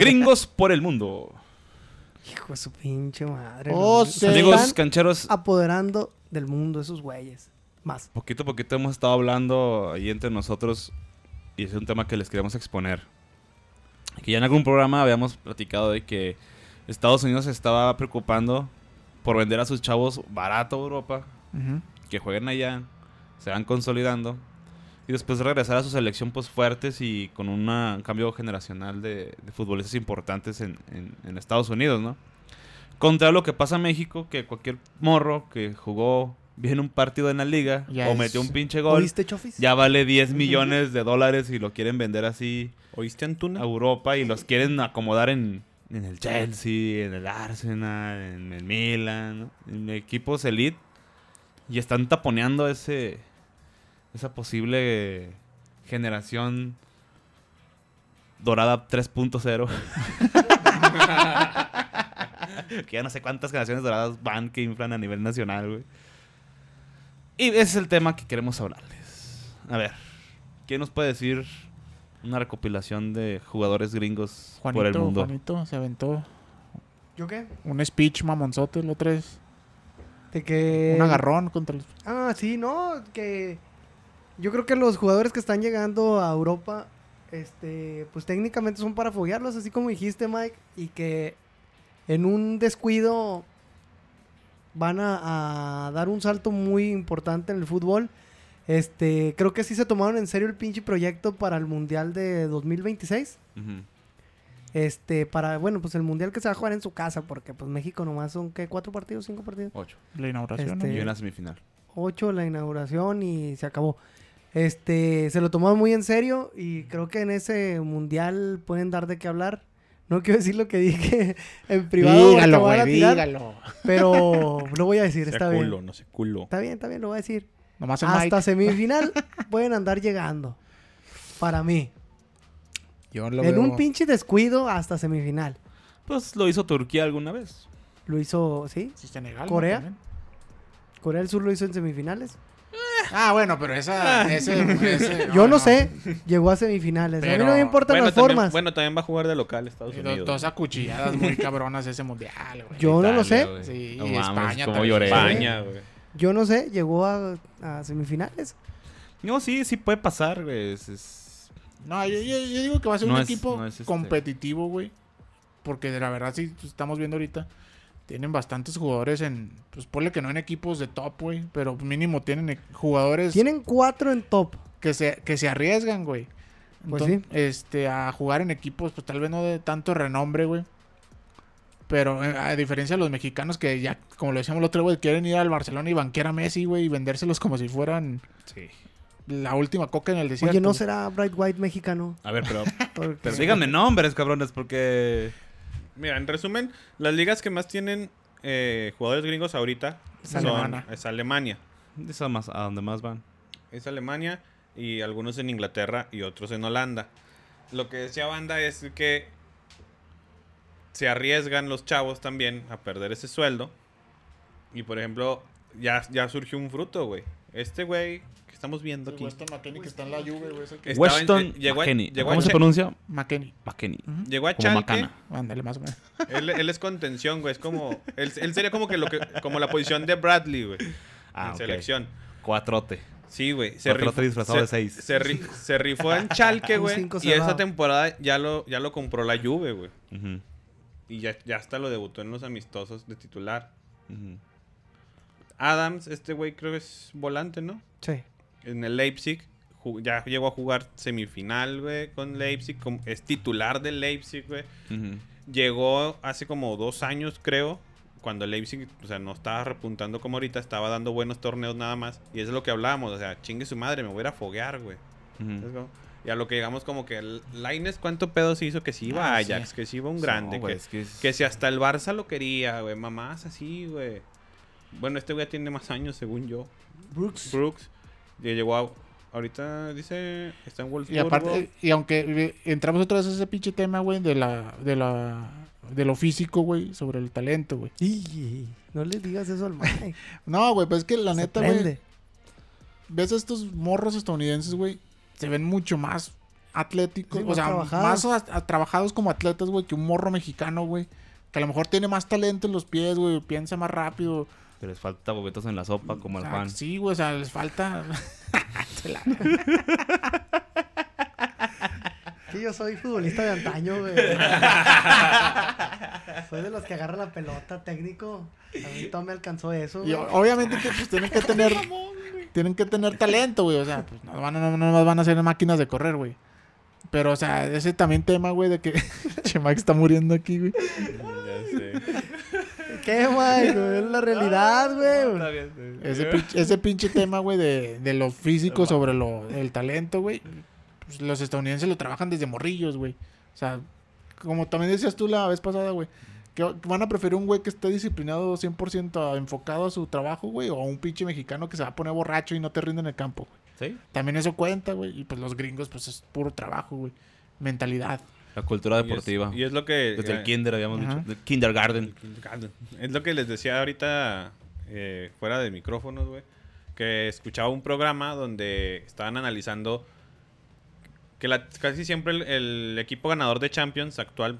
Gringos por el mundo. Hijo de su pinche madre. Oh, sí. Amigos están cancheros, apoderando del mundo esos güeyes. Más. poquito a poquito hemos estado hablando ahí entre nosotros y es un tema que les queremos exponer. Que ya en algún programa habíamos platicado de que Estados Unidos se estaba preocupando por vender a sus chavos barato a Europa, Ujú. que jueguen allá, se van consolidando y después regresar a su selección pues fuertes y con una- un cambio generacional de, de futbolistas importantes en, en- en Estados Unidos, ¿no? Contra lo que pasa en México, que cualquier morro que jugó bien un partido en la liga Ya o es- metió un pinche gol, ya vale 10 millones de dólares y lo quieren vender así ¿Oíste Antuna? a Europa y los quieren acomodar en, en el Chelsea, en el Arsenal, en el Milan, ¿no? en equipos elite y están taponeando ese esa posible generación dorada 3.0 que ya no sé cuántas generaciones doradas van que inflan a nivel nacional, güey. Y ese es el tema que queremos hablarles. A ver, ¿quién nos puede decir una recopilación de jugadores gringos Juanito, por el mundo? Juanito se aventó ¿Yo qué? un speech mamonzote el otro es De que... un agarrón contra los... Ah, sí, no, que yo creo que los jugadores que están llegando a Europa, este, pues técnicamente son para foguearlos, así como dijiste, Mike, y que en un descuido van a, a dar un salto muy importante en el fútbol. Este, creo que sí se tomaron en serio el pinche proyecto para el Mundial de 2026. Ujú. Este, para, bueno, pues el Mundial que se va a jugar en su casa, porque pues México nomás son, ¿qué? ¿Cuatro partidos? ¿Cinco partidos? Ocho. la inauguración. Este, Y una semifinal. 8 la inauguración y se acabó. Este, se lo tomaron muy en serio y creo que en ese mundial pueden dar de qué hablar. No quiero decir lo que dije en privado. Dígalo, güey, dígalo. Pero lo voy a decir, Sea está culo, bien. no sé culo. Está bien, está bien, lo voy a decir. Nomás el Hasta Mike. semifinal pueden andar llegando. Para mí. Yo lo en veo- un pinche descuido hasta semifinal. Pues lo hizo Turquía alguna vez. Lo hizo, ¿sí? Sí, Senegal, ¿no? Corea. También. Corea del Sur lo hizo en semifinales. Ah, bueno, pero esa... ese, ese- Yo no, sé, llegó a semifinales. a mí no me importan Bueno las también, formas. bueno, también va a jugar de local Estados Do- Unidos. Dos acuchilladas muy cabronas ese mundial, güey. Yo no lo sé. Sí, No y España también. lloré. España, güey. Yo no sé, llegó a, a semifinales. No, sí, sí puede pasar, güey. Es- es- No, yo, yo- yo digo que va a ser No un es- equipo no es este- competitivo, güey. Porque de la verdad, sí, pues, estamos viendo ahorita, tienen bastantes jugadores en, pues ponle que no en equipos de top, güey, pero mínimo tienen e- jugadores Tienen cuatro en top. que se, que se arriesgan, güey. Pues sí. Este, a jugar en equipos, pues tal vez no de tanto renombre, güey. Pero eh, a diferencia de los mexicanos que ya, como lo decíamos el otro, güey, quieren ir al Barcelona y banquear a Messi, güey, y vendérselos como si fueran la última coca en el desierto. Oye, ¿no será Bright White mexicano? A ver, pero, pero díganme nombres, cabrones, porque... Mira, en resumen, las ligas que más tienen eh, jugadores gringos ahorita Es son alemana. es Alemania. Es a, más, a donde más van. Es Alemania y algunos en Inglaterra y otros en Holanda. Lo que decía Banda es que se arriesgan los chavos también a perder ese sueldo. Y por ejemplo, ya, ya surgió un fruto, güey. Este güey estamos viendo Sí, aquí. Weston McKennie que está en la Juve, güey. que- Weston llegó a- McKennie. llegó a ¿Cómo se pronuncia? McKennie. McKennie. Llegó a Como Chalke. Ándale, más o menos. Él, él es contención, güey. Es como. Él, él sería como que lo que. Como la posición de Bradley, güey. Ah, en selección. Cuatrote. Sí, güey. Se, Cuatrote rifó- disfrazado se- de seis. Se, ri- se rifó en Chalque, Un güey. Y esa temporada ya lo, ya lo compró la Juve, güey. Y ya, ya hasta lo debutó en los amistosos de titular. Adams, este güey creo que es volante, ¿no? Sí. En el Leipzig. Ya llegó a jugar semifinal, güey, con Leipzig. como- es titular del Leipzig, güey. Llegó hace como dos años, creo, cuando el Leipzig, o sea, no estaba repuntando como ahorita, estaba dando buenos torneos nada más. Y eso es lo que hablábamos, o sea, chingue su madre, me voy a ir a foguear, güey. Y a lo que digamos como que Laines, ¿cuánto pedo se hizo? Que sí iba Ah, a sí. Ajax, que sí iba un No, grande, güey, que, es que es- que si hasta el Barça lo quería, güey, mamás así, güey. Bueno, este güey tiene más años, según yo. Brooks. Brooks, llegó a... Ahorita dice, está en Wolfsburgo. Y aparte, y aunque eh, entramos otra vez a ese pinche tema, güey, de la, de la, de lo físico, güey, sobre el talento, güey. No le digas eso al Mike. No, güey, pues es que la Se neta, güey, ves a estos morros estadounidenses, güey, se ven mucho más atléticos, Sí, o sea, trabajados. más a- a- trabajados como atletas, güey, que un morro mexicano, güey. Que a lo mejor tiene más talento en los pies, güey, piensa más rápido. Que les falta bobetos en la sopa, como sea, Juan. Sí, güey, o sea, les falta. Sí, yo soy futbolista de antaño, güey. soy de los que agarran la pelota técnico. A mí todo me alcanzó eso, Y obviamente que, pues, tienen que tener tienen que tener talento, güey, o sea, pues no van a, no, no van a ser máquinas de correr, güey. Pero, o sea, ese también tema, güey, de que Che Mike está muriendo aquí, güey. Ya sé. ¿Qué, güey? güey? Es la realidad, güey. Ese, pinche- ese pinche tema, güey, de, de lo físico sobre lo, el talento, güey. Pues los estadounidenses lo trabajan desde morrillos, güey. O sea, como también decías tú la vez pasada, güey. Que van a preferir un güey que esté disciplinado 100% enfocado a su trabajo, güey. O a un pinche mexicano que se va a poner borracho y no te rinde en el campo, güey. Sí. También eso cuenta, güey. Y pues los gringos, pues es puro trabajo, güey. Mentalidad. La cultura Y es- deportiva. Y es, lo que... Desde eh, el kinder, habíamos Ajá. dicho. Del kindergarten. Es lo que les decía ahorita eh, fuera de micrófonos, güey. Que escuchaba un programa donde estaban analizando que la- casi siempre el, el equipo ganador de Champions actual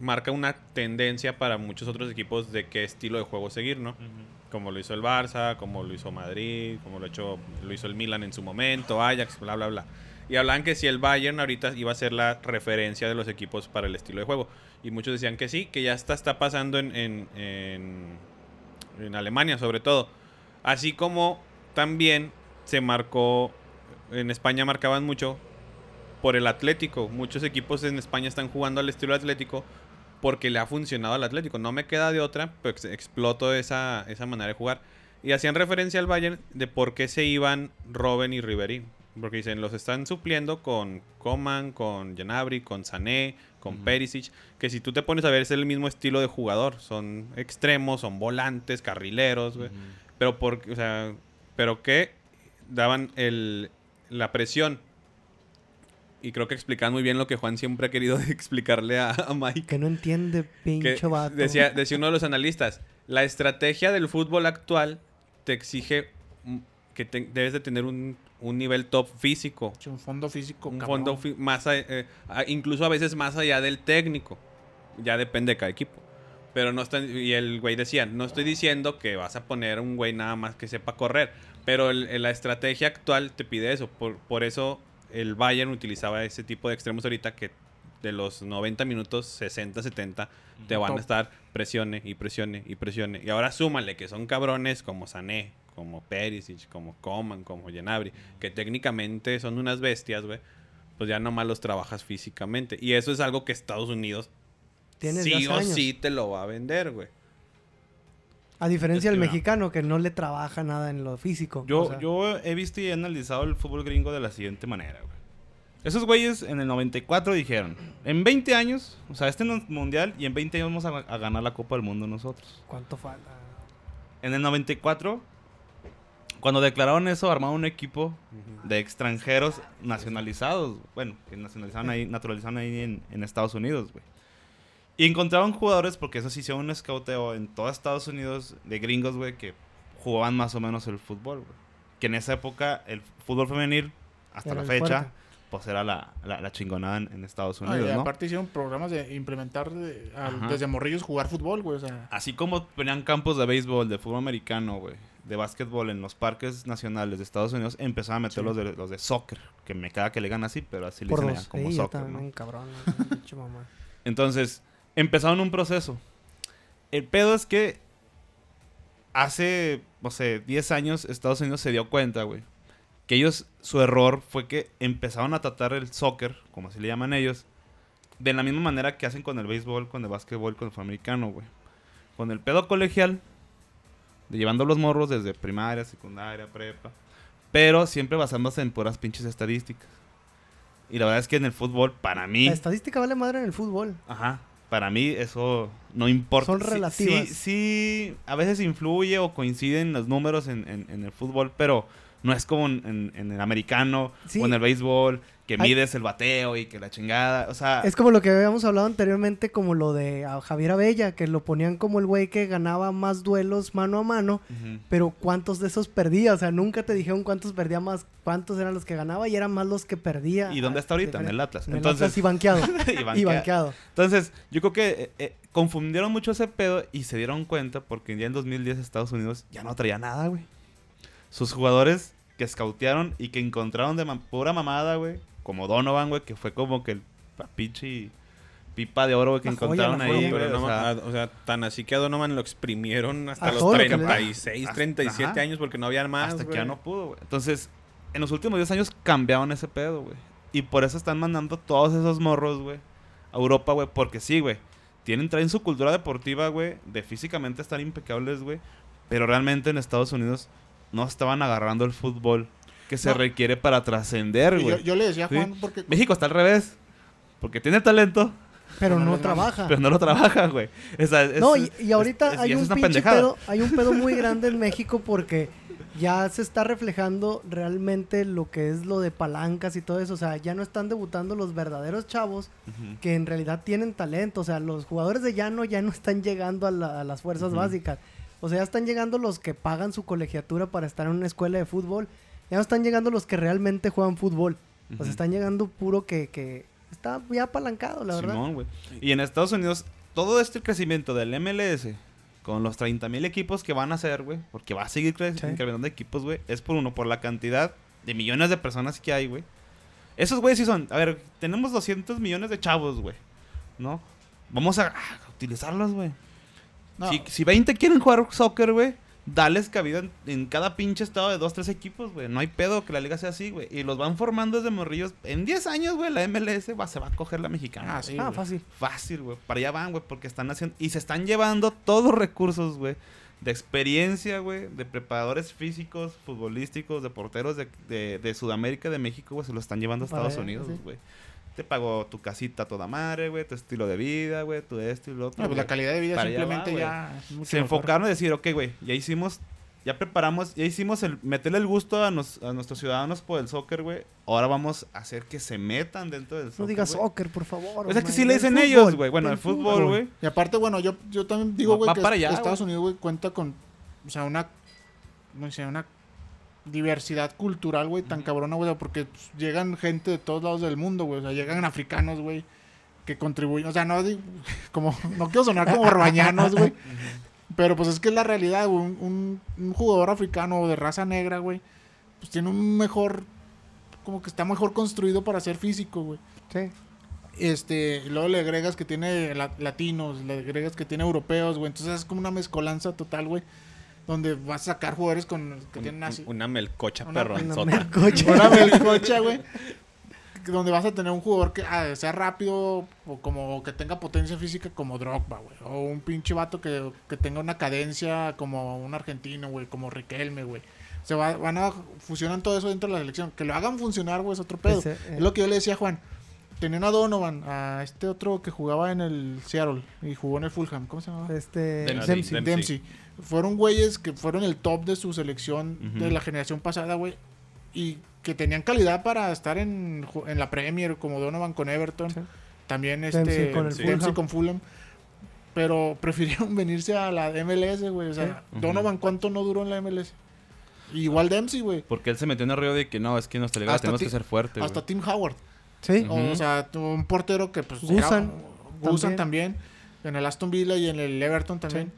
marca una tendencia para muchos otros equipos de qué estilo de juego seguir, ¿no? Como lo hizo el Barça, como lo hizo Madrid, como lo, hecho, lo hizo el Milan en su momento, Ajax, bla, bla, bla. Y hablaban que si el Bayern ahorita iba a ser la referencia de los equipos para el estilo de juego. Y muchos decían que sí, que ya está, está pasando en, en, en, Alemania sobre todo. Así como también se marcó, en España marcaban mucho por el Atlético. Muchos equipos en España están jugando al estilo Atlético porque le ha funcionado al Atlético. No me queda de otra, pues exploto esa, esa manera de jugar. Y hacían referencia al Bayern de por qué se iban Robben y Ribery. Porque dicen, los están supliendo con Coman, con Janabri, con Sané, con. Perisic. Que si tú te pones a ver, es el mismo estilo de jugador. Son extremos, son volantes, carrileros, güey. Pero por, o sea, pero que daban el, la presión. Y creo que explicaban muy bien lo que Juan siempre ha querido explicarle a, a Mike. Que no entiende, Que pinche vato. decía, decía uno de los analistas, la estrategia del fútbol actual te exige que te- debes de tener un, un nivel top físico. Un fondo físico, Un cabrón. fondo fi- más, a- eh, a- incluso a veces más allá del técnico. Ya depende de cada equipo. Pero no está, y el güey decía, no estoy diciendo que vas a poner un güey nada más que sepa correr, pero el- la estrategia actual te pide eso. Por, por eso el Bayern utilizaba ese tipo de extremos ahorita que de los 90 minutos, 60, 70, te van a Top. estar presione y presione y presione. Y ahora súmale que son cabrones como Sané, como Perisic, como Coman, como Genabri, que técnicamente son unas bestias, güey. Pues ya nomás los trabajas físicamente. Y eso es algo que Estados Unidos sí o años. sí te lo va a vender, güey. A diferencia del mexicano, que no le trabaja nada en lo físico. Yo, O sea, yo he visto y he analizado el fútbol gringo de la siguiente manera, güey. Esos güeyes en el 94 dijeron, en 20 años, o sea, este no es mundial y en 20 años vamos a, a ganar la Copa del Mundo nosotros. ¿Cuánto falta? En el 94, cuando declararon eso, armaron un equipo de extranjeros nacionalizados, bueno, que nacionalizaron ahí, naturalizaron ahí en, en Estados Unidos, güey. Y encontraron jugadores, porque eso sí hicieron un escauteo en todos Estados Unidos de gringos, güey, que jugaban más o menos el fútbol, güey. Que en esa época el fútbol femenil, hasta Era la fecha, fuerte. pues era la, la, la chingonada en, en Estados Ah, Unidos, y ¿no? aparte hicieron programas de implementar de- al- Ajá. desde morrillos jugar fútbol, güey. O sea, Así como tenían campos de béisbol, de fútbol americano, güey, de básquetbol en los parques nacionales de Estados Unidos, empezaron a meter Sí. los, de, los de soccer, que me caga que le digan así, pero así le Por dicen dos. allá, como Sí, soccer, también, ¿no? cabrón. pinche mamá. Entonces, empezaron un proceso. El pedo es que hace, no sé, 10 años Estados Unidos se dio cuenta, güey, que ellos, su error fue que empezaron a tratar el soccer, como así le llaman ellos, de la misma manera que hacen con el béisbol, con el básquetbol, con el americano, güey. Con el pedo colegial, de llevando los morros desde primaria, secundaria, prepa, pero siempre basándose en puras pinches estadísticas. Y la verdad es que en el fútbol, para mí... La estadística vale madre en el fútbol. Ajá. Para mí eso no importa. Son relativas. Sí, sí, a veces influye o coinciden los números en, en- en el fútbol, pero no es como en, en- en el americano Sí. o en el béisbol, que mides el bateo y que la chingada. O sea, Es como lo que habíamos hablado anteriormente, como lo de a Javier Abella, que lo ponían como el güey que ganaba más duelos mano a mano, pero ¿cuántos de esos perdía? O sea, nunca te dijeron cuántos perdía más, cuántos eran los que ganaba y eran más los que perdía. ¿Y dónde está ahorita? En el Atlas. En el Entonces, Atlas y banqueado. y y banquea. banqueado. Entonces, yo creo que eh, eh, confundieron mucho ese pedo y se dieron cuenta porque ya en 2010 Estados Unidos ya no traía nada, güey. Sus jugadores que scoutearon y que encontraron de pura mamada, güey, como Donovan, güey, que fue como que el pinche pipa de oro, güey, que La encontraron ahí, joya. güey. Pero no o sea, ma- o sea, tan así que a Donovan lo exprimieron hasta A los todo lo que le da. 36, Hasta- 37 ajá. años porque no había más. hasta que ya no pudo, güey. Entonces, en los últimos 10 años cambiaron ese pedo, güey. Y por eso están mandando todos esos morros, güey, a Europa, güey. Porque sí, güey. Tienen, traen su cultura deportiva, güey. De físicamente estar impecables, güey. Pero realmente en Estados Unidos no estaban agarrando el fútbol que se No. requiere para trascender, yo, güey. yo le decía a Sí. Juan porque... México está al revés. Porque tiene talento, Pero No no, trabaja. pero no lo trabaja, güey. Es- no, y, y ahorita es- es- hay un pinche pedo, hay un pedo muy grande en México porque ya se está reflejando realmente lo que es lo de palancas y todo eso. O sea, ya no están debutando los verdaderos chavos que en realidad tienen talento. O sea, los jugadores de llano ya no están llegando a, la- a las fuerzas básicas. O sea, ya están llegando los que pagan su colegiatura para estar en una escuela de fútbol. Ya no están llegando los que realmente juegan fútbol. O Ujú. sea, están llegando puro que, que está ya apalancado, la verdad. Y en Estados Unidos, todo este crecimiento del MLS, con los 30 mil equipos que van a hacer, güey, porque va a seguir cre- Sí. incrementando equipos, güey, es por uno, por la cantidad de millones de personas que hay, güey. Esos güeyes sí son, a ver, tenemos 200 millones de chavos, güey, ¿no? Vamos a, ah, utilizarlos, güey. No, Si, si 20 quieren jugar soccer, güey, dales cabida en, en cada pinche estado de dos, tres equipos, güey. No hay pedo que la liga sea así, güey. Y los van formando desde morrillos. En 10 años, güey, la MLS va, se va a coger la mexicana. Ah, güey. sí, ah, güey. fácil. Fácil, güey. Para allá van, güey, porque están haciendo... Y se están llevando todos los recursos, güey. De experiencia, güey. De preparadores físicos, futbolísticos, de porteros de, de, de Sudamérica, de México, güey. Se lo están llevando a Estados Unidos, sí. Te pagó tu casita toda madre, güey. Tu estilo de vida, güey. Tu esto y lo otro. No, pues la calidad de vida simplemente va, ya... Se mejor. enfocaron en decir, ok, güey, ya hicimos... Ya preparamos, ya hicimos el meterle el gusto a, nos- a nuestros ciudadanos por el soccer, güey. Ahora vamos a hacer que se metan dentro del soccer. No digas soccer, por favor. O sea, que sí le dicen fútbol, ellos, güey. Bueno, el fútbol, güey. Y aparte, bueno, yo, yo también digo, güey, que para allá, Estados. Unidos, güey, cuenta con, o sea, una, no sé, una diversidad cultural, güey, tan cabrona, güey, porque pues, llegan gente de todos lados del mundo, güey, o sea, llegan africanos, güey, que contribuyen, o sea, no como, no quiero sonar como orbañanos, güey, pero pues es que es la realidad, güey, un, un, un jugador africano de raza negra, güey, pues tiene un mejor, como que está mejor construido para ser físico, güey. Sí. Este, y luego le agregas que tiene la- latinos, le agregas que tiene europeos, güey. Entonces es como una mezcolanza total, güey. Donde vas a sacar jugadores con que Un- tienen así. Una melcocha Una- Una perronzota. melcocha. Una melcocha, güey. Donde vas a tener un jugador que ah, sea rápido o como que tenga potencia física como Drogba, güey. O un pinche vato que, que tenga una cadencia como un argentino, güey. Como Riquelme, güey. Se va- van a fusionan todo eso dentro de la selección. Que lo hagan funcionar, güey, es otro pedo. Ese, eh. Es lo que yo le decía a Juan. Tenían a Donovan, a este otro que jugaba en el Seattle y jugó en el Fulham. ¿Cómo se llama? Este, Dempsey. Dempsey. Dempsey. Fueron güeyes que fueron el top de su selección de la generación pasada, güey. Y que tenían calidad para estar en, en la Premier, como Donovan con Everton. Sí. También este Dempsey con el Dempsey Fulham. con Fulham. Pero prefirieron venirse a la MLS, güey. O sea, Sí. Donovan, ¿cuánto no duró en la MLS? Igual Dempsey, güey. Porque él se metió en el río de que no, es que nuestra liga la Hasta tenemos que ser fuerte. Hasta Tim Howard. Sí. O, Ujú. sea, tu- un portero que pues Gusan Gusan también. En el Aston Villa y en el Everton también.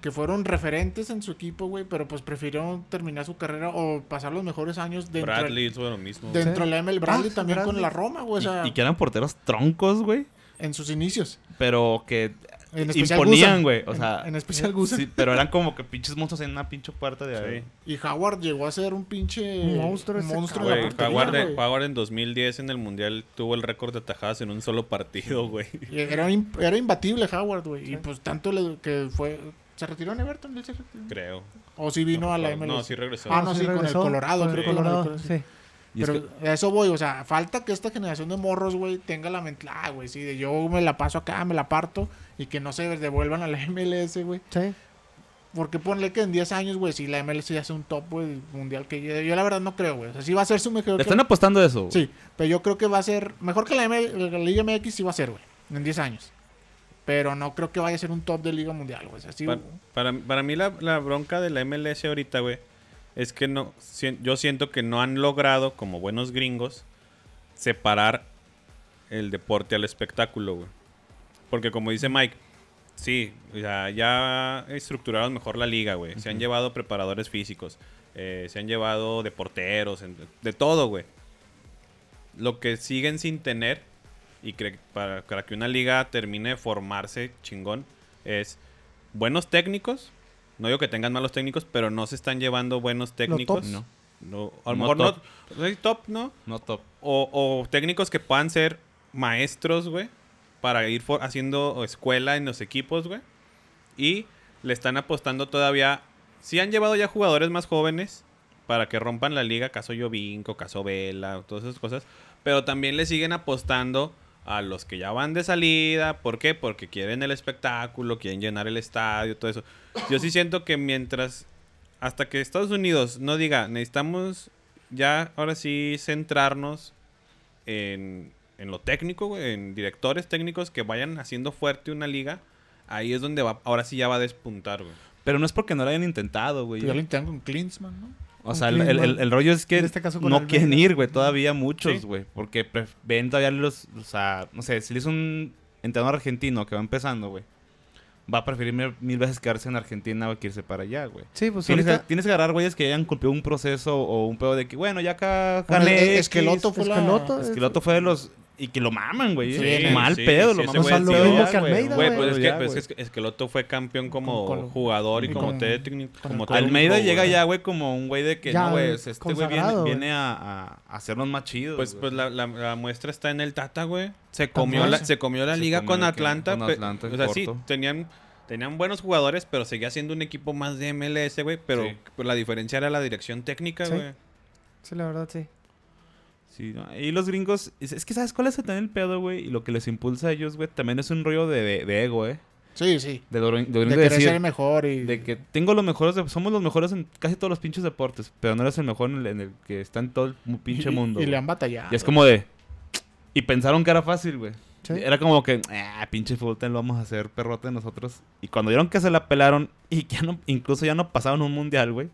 Que fueron referentes en su equipo, güey. Pero pues prefirieron terminar su carrera o pasar los mejores años dentro, Bradley hizo lo mismo. dentro Sí. de la ML. Bradley Ah, también con la Roma, güey. O sea, y, y que eran porteros troncos, güey. en sus inicios. Pero que En imponían, güey. O En- sea, en, especial Gusan. sí, pero eran como que pinches monstruos en una pinche puerta de ahí. Sí. Y Howard llegó a ser un pinche monstruo ese monstruo en Güey, la Howard. Howard en 2010 en el Mundial tuvo el récord de atajadas en un solo partido, güey. Era, era imbatible Howard, güey. Y pues tanto le, que fue... ¿Se retiró en Everton? ¿Él se retiró? Creo. ¿O sí vino No, a la no, MLS? sí regresó. Ah, no, sí, con el regresó, Colorado, con el creo el Colorado, Colorado. sí. Y es Pero a eso voy, o sea, falta que esta generación de morros, güey, tenga la mente, ah, güey, sí, de yo me la paso acá, me la parto y que no se devuelvan a la MLS, güey. Sí. Porque ponle que en 10 años, güey, si la MLS ya hace un top, güey, mundial que yo, yo la verdad no creo, güey. O sea, sí va a ser su mejor. Le están apostando a eso. güey. Sí, pero yo creo que va a ser mejor que la, ML la Liga MX sí va a ser, güey, en 10 años. Pero no creo que vaya a ser un top de Liga Mundial, güey. O sea, sí, Pa- para, para mí la, la bronca de la MLS ahorita, güey, es que no, yo siento que no han logrado, como buenos gringos, separar el deporte al espectáculo, güey. Porque como dice Mike, sí, sea, ya estructuraron mejor la liga, güey. Se han llevado preparadores físicos, eh, se han llevado de porteros, de todo, güey. Lo que siguen sin tener, y para, para que una liga termine de formarse chingón, es buenos técnicos. No digo que tengan malos técnicos, pero no se están llevando buenos técnicos. No. No, a lo No mejor top. no. sí, top, ¿no? No top. O, o técnicos que puedan ser maestros, güey. Para ir for- haciendo escuela en los equipos, güey. Y le están apostando todavía. Sí han llevado ya jugadores más jóvenes para que rompan la liga, caso Jovinco, caso Vela, todas esas cosas. Pero también le siguen apostando a los que ya van de salida. ¿Por qué? Porque quieren el espectáculo, quieren llenar el estadio, todo eso. Yo sí siento que mientras, hasta que Estados Unidos no diga, necesitamos ya ahora sí centrarnos en, en lo técnico, en directores técnicos que vayan haciendo fuerte una liga. Ahí es donde va, ahora sí ya va a despuntar, güey. Pero no es porque no lo hayan intentado, güey. Pues ya lo intentan con Klinsmann, ¿no? O sea, el, el- rollo es que En este caso no quieren ir, güey. Todavía muchos, Sí. güey. Porque ven todavía los... O sea, no sé, si le es un entrenador argentino que va empezando, güey. Va a preferir mil, mil veces quedarse en Argentina que irse para allá, güey. Sí, pues Tienes, ahorita... que, tienes que agarrar güeyes que hayan cumplido un proceso o un pedo de que, bueno, ya acá Bueno, gané es- X, Esqueloto fue la- Esqueloto, Esqueloto fue de los... Y que lo maman, güey. Sí, sí, mal sí, pedo, sí, lo maman. sí, pedo mismo que güey. Almeida, Güey, pues es que, pues güey. es que Esqueloto fue campeón como Con- con- jugador y y como técnico. Como el Almeida llega ya, güey, como un güey de que, Ya, no, güey, este güey viene, a, a, a hacernos más chidos. Pues, pues la, la- la muestra está en el Tata, güey. Se comió la, se comió la Se liga comió con la que- Atlanta. con Atlanta o sea, sí, tenían, tenían buenos jugadores, pero seguía siendo un equipo más de MLS, güey. Pero Sí. la diferencia era la dirección técnica, Sí. güey. Sí, la verdad, sí. Sí, no, y los gringos, es, es que ¿sabes cuál es también el pedo, güey? Y lo que les impulsa a ellos, güey, también es un rollo de, de, de ego, ¿eh? Sí, sí. De, lo- de, De de querer decir, ser mejor y... de que tengo los mejores, somos los mejores en casi todos los pinches deportes, pero no eres el mejor en el, en el que está en todo el pinche mundo. Y, le han batallado. Y es como de... Y pensaron que era fácil, güey. Sí. Era como que, ah, pinche fútbol, lo vamos a hacer perrote nosotros. Y cuando vieron que se la pelaron y que ya no, incluso ya no pasaron un mundial, güey.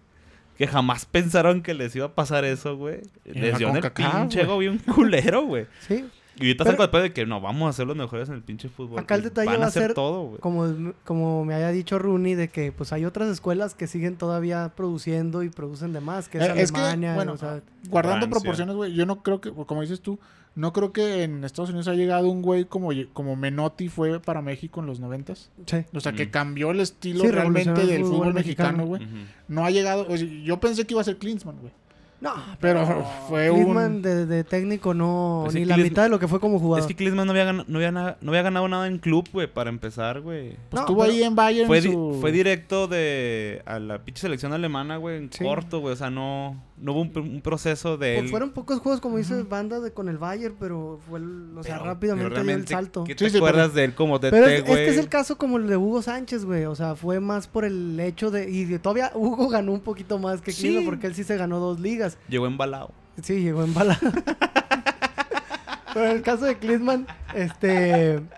Que jamás pensaron que les iba a pasar eso, güey. Les dio en el pinche ego bien culero, güey. Sí, Y ahorita el pedo de que no, vamos a ser los mejores en el pinche fútbol. Acá el detalle Van va a ser todo, güey. como, como me haya dicho Rooney, de que pues hay otras escuelas que siguen todavía produciendo y producen de más, que es Eh, es que, Alemania, bueno, o sea, Guardando Francia. proporciones, güey, yo no creo que, como dices tú, no creo que en Estados Unidos haya llegado un güey como, como Menotti fue para México en los noventas. sí. O sea, que Mm. cambió el estilo Sí, realmente del fútbol fútbol mexicano, güey. No ha llegado, o sea, yo pensé que iba a ser Klinsmann, güey. No, Pero fue Klinsmann un... de, de técnico no, Pues ni la Klinsmann- mitad de lo que fue como jugador. Es que Klinsmann no había, gan- no, había na- no había ganado nada en club, güey, para empezar, güey. Pues No, estuvo ahí en Bayern Fue, di- fue directo de a la pinche selección alemana, güey, en Sí. corto, güey. O sea, no, no hubo un, pr- un proceso de Pues fueron pocos juegos, como dices, banda de con el Bayern, pero fue el- o sea, Pero- rápidamente dio el salto. ¿Qué Sí, te sí, acuerdas de él como DT, Pero es, güey? es el caso como el de Hugo Sánchez, güey. O sea, fue más por el hecho de. Y de- todavía Hugo ganó un poquito más que Sí. Klinsmann porque él sí se ganó dos ligas. Llegó embalado. Sí, llegó en bala. Pero en el caso de Klinsmann, este.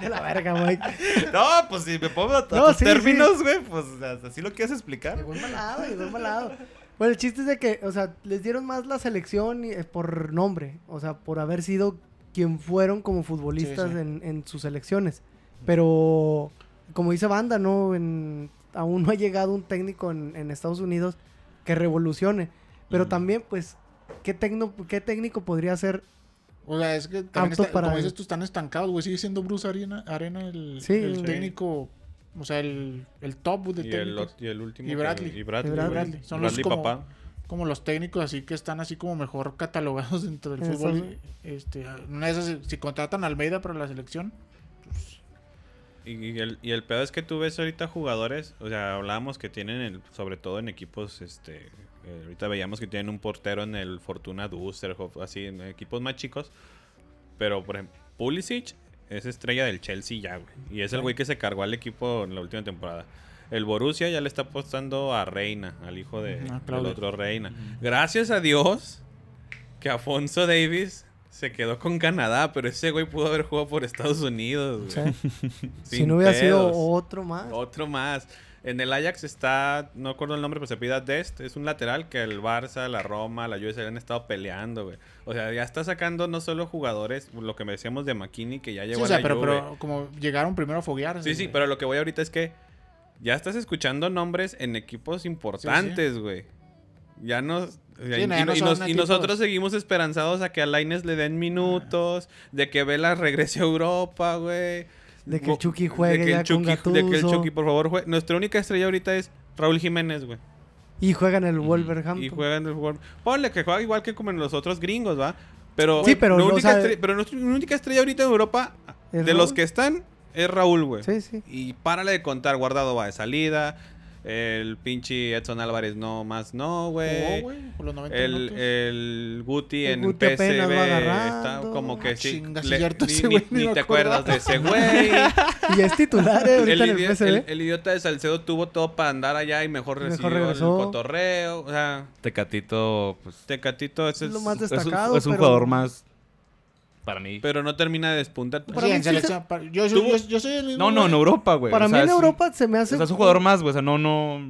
De la verga, Mike. No, pues si me pongo a, a No, tus sí, términos, güey, pues o sea, así lo quieres explicar. Llegó embalado, llegó embalado. Bueno, el chiste es de que, o sea, les dieron más la selección y, eh, por nombre. O sea, por haber sido quien fueron como futbolistas Sí, sí. En, en sus selecciones. Pero, como dice Banda, ¿no? En- aún no ha llegado un técnico en, en Estados Unidos que revolucione. Pero también, pues, ¿qué, tecno, ¿qué técnico podría ser? O sea, es que también está- para como dices tú, están estancados, güey. Sigue siendo Bruce Arena, Arena el, Sí, el sí. técnico, o sea, el, el top de Y el, técnicos. ot- y el último. Y que- Bradley. Y Bradley. Y Bradley. Son los como- papá. Como los técnicos así que están así como mejor catalogados dentro del Eso fútbol. sí. Este, una de esas, si- contratan a Almeida para la selección, Y, y el, y el pedo es que tú ves ahorita jugadores, o sea, hablábamos que tienen, el, sobre todo en equipos, este, eh, ahorita veíamos que tienen un portero en el Fortuna Düsseldorf, así, en equipos más chicos, pero por ejemplo, Pulisic es estrella del Chelsea ya, güey, y es el güey que se cargó al equipo en la última temporada. El Borussia ya le está apostando a Reina, al hijo de, Ah, del otro Reina. Gracias a Dios que Afonso Davis se quedó con Canadá, pero ese güey pudo haber jugado por Estados Unidos. güey. Sí. si no hubiera sido otro más. Otro más. En el Ajax está, no acuerdo el nombre, pero se pida Dest. Es un lateral que el Barça, la Roma, la Juve han estado peleando, güey. O sea, ya está sacando no solo jugadores, lo que me decíamos de McKinney, que ya Sí, llegó o sea, a la pero, Juve. pero como llegaron primero a foguearse. Sí, sí, güey. pero lo que voy ahorita es que ya estás escuchando nombres en equipos importantes, güey. Ya nos... no, ya y- no y nos- nosotros seguimos esperanzados a que a Laines le den minutos, de que Vela regrese a Europa, güey. De que el Chucky juegue de que ya el con Chucky- De que el Gattuso. Chucky, por favor, juegue. Nuestra única estrella ahorita es Raúl Jiménez, güey. Y juegan el Wolverhampton. Y juega en el World. Ponle que juega igual que como en los otros gringos, ¿va? Pero, Sí, pero no única sabe- estrella- pero nuestra única estrella ahorita en Europa, ¿Es de los que están, es Raúl, güey. Sí, sí. Y párale de contar, Guardado va de salida. El pinche Edson Álvarez no más no, güey. güey, por los 90 El, el Guti El en Guti PSV está como que Ah, sí. le- cierto, ni, te acuerdas de ese güey. Y es titular, eh, ahorita el, en el idi- PSV. el- el idiota de Salcedo tuvo todo para andar allá y mejor Mejor recibió regresó. el cotorreo. O sea, Tecatito, pues. Tecatito ese Es lo es- es un- destacado. Es un, pero- jugador más. Para mí. Pero no termina de despuntar. Sí, para en sí selección. Yo, yo, yo soy el mismo. No, no, güey. en Europa, güey. Para O mí sea, en Europa se me O hace... sea, es un jugador más, güey. O sea, no, no.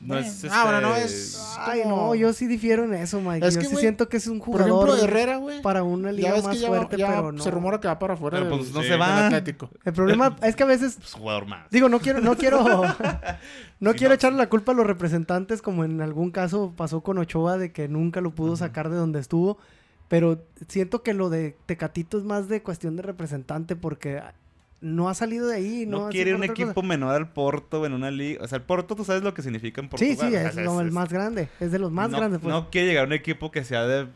No Bueno. es. Ah, bueno, no este, es- Ay, como- no, yo sí difiero en eso, Mike. Es yo que, sí güey, siento que es un Por jugador ejemplo, Herrera, güey. para una liga más que ya, fuerte, ya pero no. se rumora que va para afuera Pero del, pues no sí, se va. Atlético. El problema es que a veces Pues, jugador más. Digo, no quiero, no quiero, no Sí, quiero no. echarle la culpa a los representantes, como en algún caso pasó con Ochoa, de que nunca lo pudo sacar de donde estuvo. Pero siento que lo de Tecatito es más de cuestión de representante, porque no ha salido de ahí. No, No quiere un cosa. equipo menor al Porto en una liga. O sea, el Porto, tú sabes lo que significa en Portugal. Sí, sí, o sea, es, lo- el más grande. Es de los más no, grandes, pues. No quiere llegar a un equipo que sea de,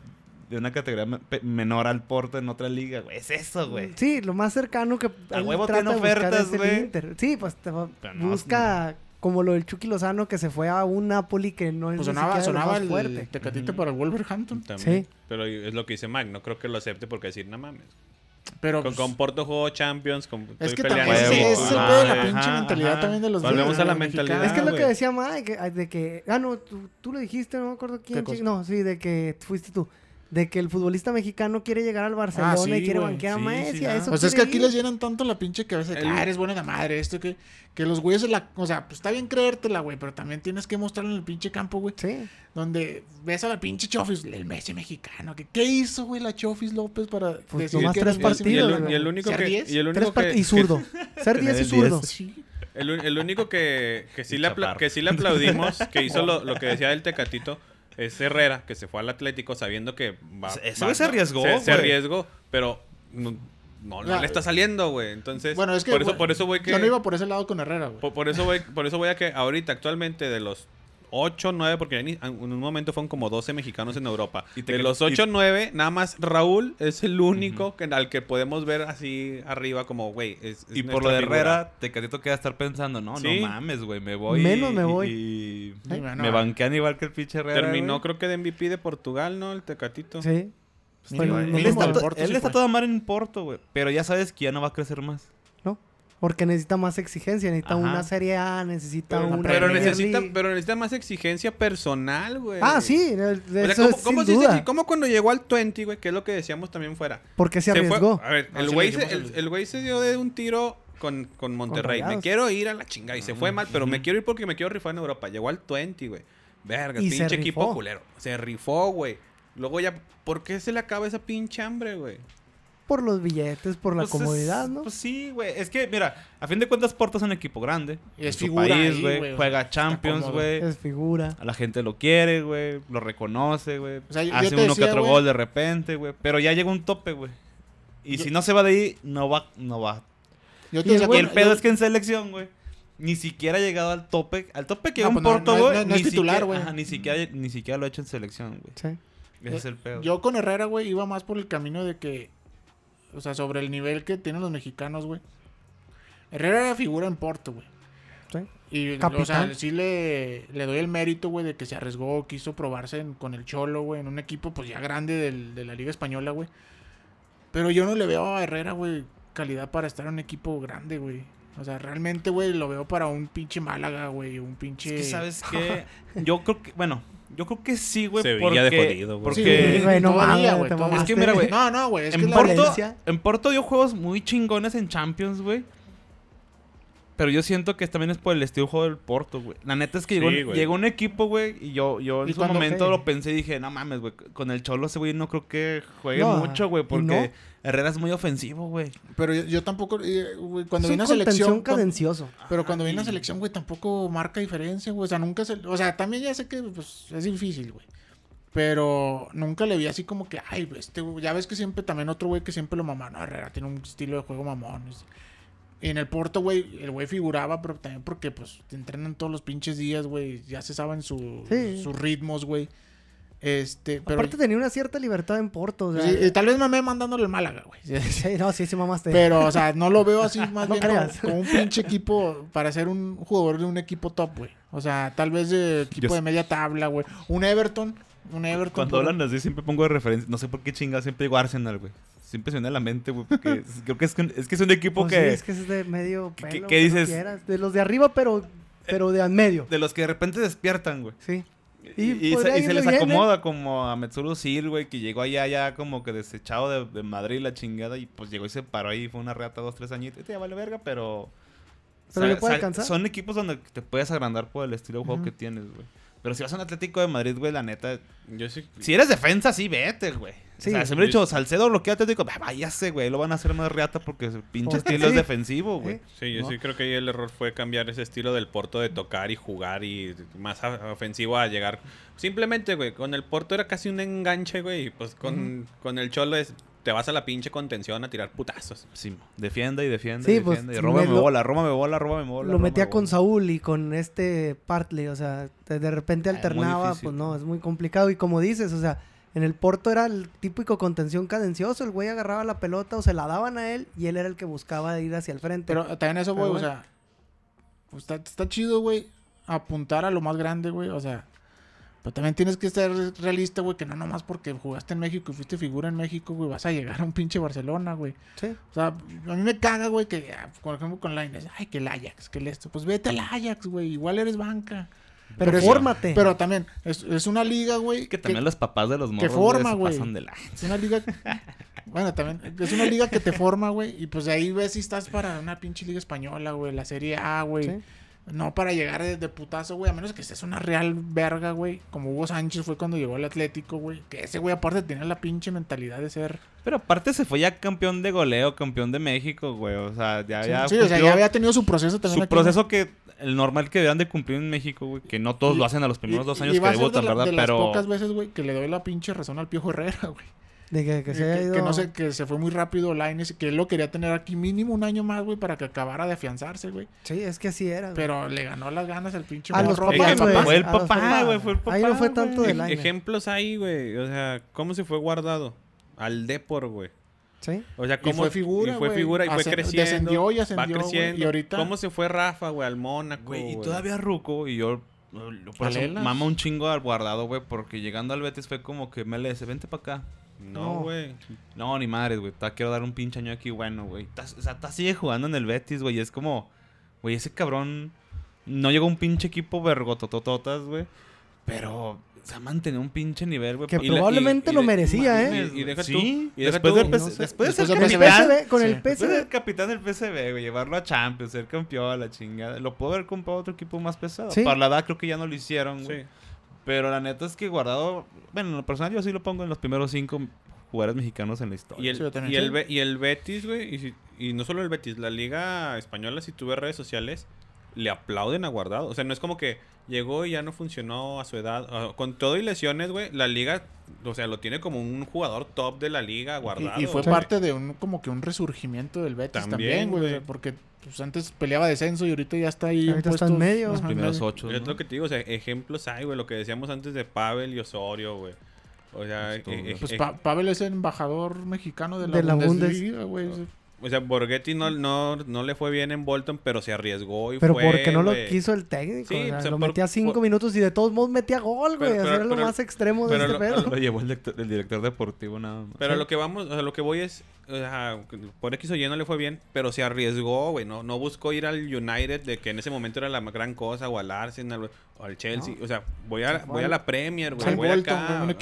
de una categoría me- menor al Porto en otra liga, güey. Es eso, güey. Sí, lo más cercano que A huevo tiene ofertas, güey. Sí, pues te no, busca como lo del Chucky Lozano que se fue a un Napoli que no es Pues ni sonaba, sonaba el fuerte. Tecatito para el Wolverhampton. También. Sí. Pero es lo que dice Mike. No creo que lo acepte porque decir, no mames. Pero Con, pues, con Porto jugó Champions. Con, es estoy que peleando también es el Ajá, pedo de la ajá, pinche mentalidad ajá. también de los Volvemos de a la mentalidad. Es que es lo que decía Mike, de que... Ah, no, tú, tú lo dijiste, no me acuerdo quién. No, sí, de que fuiste tú. De que el futbolista mexicano quiere llegar al Barcelona Ah, sí, y quiere banquear a Messi. sí, a eso Pues es que aquí ir. les llenan tanto la pinche cabeza de que, ah, eres buena de madre, esto que, que los güeyes la, o sea, pues está bien creértela, güey, pero también tienes que mostrarlo en el pinche campo, güey, Sí. donde ves a la pinche Chofis, el Messi mexicano, que qué hizo, güey, la Chofis López para Pues decir nomás que tres partidos, y el único ¿Ser que. 10? Y el único que, y zurdo. Ser Tener 10 y zurdo. 10. Sí. el, el único que, sí le que sí le aplaudimos, que hizo lo, lo que decía el Tecatito, es Herrera, que se fue al Atlético sabiendo que va. Ese va- güey se arriesgó, Se, se güey. arriesgó, pero no, no, no Ya. le está saliendo, güey. Entonces, Bueno, es que por eso, güey, por eso voy que. yo no iba por ese lado con Herrera, güey. Por, por eso voy, por eso voy a que ahorita actualmente de los 8, 9, porque en un momento fueron como 12 mexicanos en Europa. Y te de los y- 8, 9, nada más Raúl es el único que, al que podemos ver así arriba como, güey, es, es Y por lo de. Herrera, Tecatito queda estar pensando, no, Sí. no mames, güey, me voy. Menos me y- voy. Y, me banquean igual que el pinche Herrera. Terminó creo que de MVP de Portugal, ¿no? El Tecatito. Sí. Pues, mínimo no Él está, Porto él sí está fue. toda mal en Porto, güey. Pero ya sabes que ya no va a crecer más. Porque necesita más exigencia, necesita Ajá. una Serie A, necesita Pero- una Pero necesita, pero necesita más exigencia personal, güey. Ah, sí, O sea, ¿cómo, es cómo sin se dice duda. así? ¿Cómo cuando llegó al 20, güey? Que es lo que decíamos también fuera. Porque se fue- arriesgó. a ver, No, el güey se, el, el- se dio de un tiro con, con Monterrey. me quiero ir a la chingada. Y se fue mal, pero me quiero ir porque me quiero rifar en Europa. Llegó al 20, güey. Verga, Y se pinche equipo culero. Se rifó, güey. Luego ya, ¿por qué se le acaba esa pinche hambre, güey? Por los billetes, por la Pues es- comodidad, ¿no? Pues sí, güey. Es que, mira, a fin de cuentas, Porto es un equipo grande. Y es en su figura país, ahí, güey. Juega Champions, güey. es figura. A la gente lo quiere, güey. Lo reconoce, güey. O sea, Hace uno decía, que otro gol de repente, güey. Pero ya llega un tope, güey. Y Yo- si no se va de ahí, no va, no va. Yo Y te el decía, y el bueno, pedo yo- es que en selección, güey, ni siquiera ha llegado al tope. Al tope que No, un pues Porto, güey. no- no es ni titular, güey. ajá, Ni siquiera, ni siquiera lo ha hecho en selección, güey. Sí. Ese es el pedo. Yo con Herrera, güey, iba más por el camino de que. O sea, sobre el nivel que tienen los mexicanos, güey. Herrera era figura en Porto, güey. Sí. Y, o sea, sí le, le doy el mérito, güey, de que se arriesgó, quiso probarse en- con el Cholo, güey, en un equipo, pues ya grande del- de la Liga Española, güey. Pero yo no le veo a Herrera, güey, calidad para estar en un equipo grande, güey. O sea, realmente, güey, lo veo para un pinche Málaga, güey. Un pinche. Es que, ¿sabes qué? Yo creo que, bueno, yo creo que sí, güey. Sevilla de porque, jodido, güey. Sí, Porque güey, güey, no mames, güey. Es que mira, güey, No, no, güey. Es que en, la Porto, Valencia. en Porto dio juegos muy chingones en Champions, güey. Pero yo siento que también es por el estilo de juego del Porto, güey. La neta es que Sí, llegó, un equipo, güey, y yo, yo en ¿Y su momento Sí. lo pensé y dije, no mames, güey, con el Cholo ese güey no creo que juegue No, mucho, güey, ¿y porque no? Herrera es muy ofensivo, güey. Pero yo, yo tampoco, eh, güey, cuando Es viene a contención selección. cadencioso. pero cuando viene a selección, güey, tampoco marca diferencia, güey. O sea, nunca se. O sea, también ya sé que pues, es difícil, güey. Pero nunca le vi así como que, ay, este, güey, ya ves que siempre, también otro güey que siempre lo mamá, no, Herrera tiene un estilo de juego mamón. es- Y en el Porto, güey, el güey figuraba, pero también porque, pues, te entrenan todos los pinches días, güey. Ya se saben su- Sí. sus ritmos, güey. Este, pero. Aparte tenía una cierta libertad en Porto. O sea, sí, y tal vez mamé mandándole el Málaga, güey. sí, no, sí, sí mamaste. Pero, o sea, no lo veo así más No bien como, creas. como un pinche equipo para ser un jugador de un equipo top, güey. O sea, tal vez de equipo Yo- de media tabla, güey. Un Everton. Un Everton. Cuando por- hablan así siempre pongo de referencia, no sé por qué chinga, siempre digo Arsenal, güey. Siempre se viene a la mente, güey, porque es- creo que es, que- es que es un equipo Pues que... sí, es que es de medio ¿Qué- pelo. que dices? quieras. De los de arriba, pero, pero de al medio. De los que de repente despiertan, güey. Sí. Y, se, y se irle les ¿eh? acomoda como a Metsuru Sil, güey, que llegó allá ya como que desechado de, de Madrid la chingada y pues llegó y se paró ahí, fue una reata dos, tres añitos. Este ya vale verga, pero... Pero le puede alcanzar. Son equipos donde te puedes agrandar por el estilo de juego que tienes, güey. Pero si vas a un Atlético de Madrid, güey, la neta... Yo sí. Si eres defensa, sí, vete, güey. Sí. o sea, se me ha dicho, Salcedo bloquea Atlético, "Ah, váyase, güey, lo van a hacer más reata porque su pinche estilo es defensivo, güey. Sí. Yo ¿no? sí creo que ahí el error fue cambiar ese estilo del Porto de tocar y jugar y más a- ofensivo a llegar. Simplemente, güey, con el Porto era casi un enganche, güey, y pues con, con el Cholo es te vas a la pinche contención a tirar putazos. Sí, defienda y defiende Sí, y pues, defiende. y róbame me lo- bola, róbame bola, róbame bola. Lo metía con. Saúl y con este Partley, o sea, de, repente Ah, alternaba, pues no, es muy complicado. Y como dices, o sea, en el Porto era el típico contención cadencioso, el güey agarraba la pelota o se la daban a él y él era el que buscaba ir hacia el frente. Pero también eso, güey, o bueno. sea. pues, está, está chido, güey. Apuntar a lo más grande, güey. O sea. Pero también tienes que ser realista, güey, que no nomás porque jugaste en México y fuiste figura en México, güey, vas a llegar a un pinche Barcelona, güey. sí. O sea, a mí me caga, güey, que, ah, por ejemplo, con Lines, ay, que el Ajax, que el esto. Pues vete al Ajax, güey, igual eres banca. Pero, es- fórmate. Pero también, es, es una liga, güey. Que también los papás de los morros forma, se güey. pasan de la... Es una liga. bueno, también. Es una liga que te forma, güey. Y pues de ahí ves si estás para una pinche liga española, güey. La Serie A, güey. Sí. No para llegar de, de putazo, güey. A menos que estés una real verga, güey. Como Hugo Sánchez fue cuando llegó al Atlético, güey. Que ese güey, aparte, tenía la pinche mentalidad de ser. Pero aparte se fue ya campeón de goleo, campeón de México, güey. O sea, ya, Sí, ya sí, o sea, ya había tenido su proceso también. su aquí, ¿no? proceso que el normal que deberían de cumplir en México, güey. Que no todos Y- lo hacen a los primeros Y- dos y años que debutan, de la- ¿verdad? De las Pero pocas veces, güey, que le doy la pinche razón al Piojo Herrera, güey. De que, que se que- ido... que no sé, que se fue muy rápido Lainez, que él lo quería tener aquí mínimo un año más, güey, para que acabara de afianzarse, güey. Sí, es que así era. güey. Pero le ganó las ganas al pinche a los papás, fue el papá, güey, fue el Ahí no papá, fue tanto güey. de Lainez. ejemplos ahí, güey. O sea, ¿cómo se fue guardado? Al Depor, güey. Sí. O sea, Y cómo fue figura, y fue figura y fue creciendo. descendió y ascendió, Va güey, creciendo. y ahorita- ¿Cómo se fue Rafa, güey, al Mónaco? Güey, y todavía Ruco, y yo lo- por eso mama un chingo al guardado, güey, porque llegando al Betis fue como que MLS, vente para acá. No, güey. No, ni madres, güey. Te quiero dar un pinche año aquí bueno, güey. O sea, ta sigue jugando en el Betis, güey. y Es como, güey, ese cabrón no llegó a un pinche equipo vergototototas, güey. Pero se ha mantenido un pinche nivel, güey. Que Y probablemente y- y lo de- merecía, ¿eh? Y- deja sí, tú- y deja después, tú- del PS no sé, después de ser después Con del el capitán. PSV, con Sí. el Después de PSV. ser capitán del PSV, güey, llevarlo a Champions, ser campeón a la chingada. Lo puedo haber comprado otro equipo más pesado. Sí. Para la edad creo que ya no lo hicieron, güey. Sí. Pero la neta es que Guardado, bueno, en lo personal yo sí lo pongo en los primeros cinco jugadores mexicanos en la historia. Y el, Sí, y, el, y el Betis, güey, y, si- y no solo el Betis, la Liga Española, si tú ves redes sociales, le aplauden a Guardado. O sea, no es como que llegó y ya no funcionó a su edad. Ah, con todo y lesiones, güey, la Liga, o sea, lo tiene como un jugador top de la Liga, Guardado. Y, y fue güey. parte de un como que un resurgimiento del Betis También, también, güey. o sea, güey. porque pues, antes peleaba descenso y ahorita ya está ahí. Ahorita está en medio. los primeros ocho. Es ¿no? lo que te digo, o sea, ejemplos hay, güey, lo que decíamos antes de Pavel y Osorio, güey. O sea, Esto, eh, eh, Pues eh, Pa- Pavel es el embajador mexicano de la, De la Bundesliga, güey. O sea, Borghetti no, no, no le fue bien en Bolton, pero se arriesgó y Pero fue, porque no lo quiso el técnico. Sí, o sea, o sea, lo por- metía cinco por- minutos y de todos modos metía gol, güey. Pero- o sea, pero- era lo pero- más extremo de pero este lo- pedo. Lo llevó el, director- el director deportivo nada más. Pero a Sí. lo que vamos, a lo que voy es, o sea, por X o Y no le fue bien, pero se arriesgó, güey, no, no buscó ir al United, de que en ese momento era la gran cosa, o al Arsenal, o al Chelsea, No. o sea, voy a, voy a la Premier, güey, voy Bolton, acá, un ajá.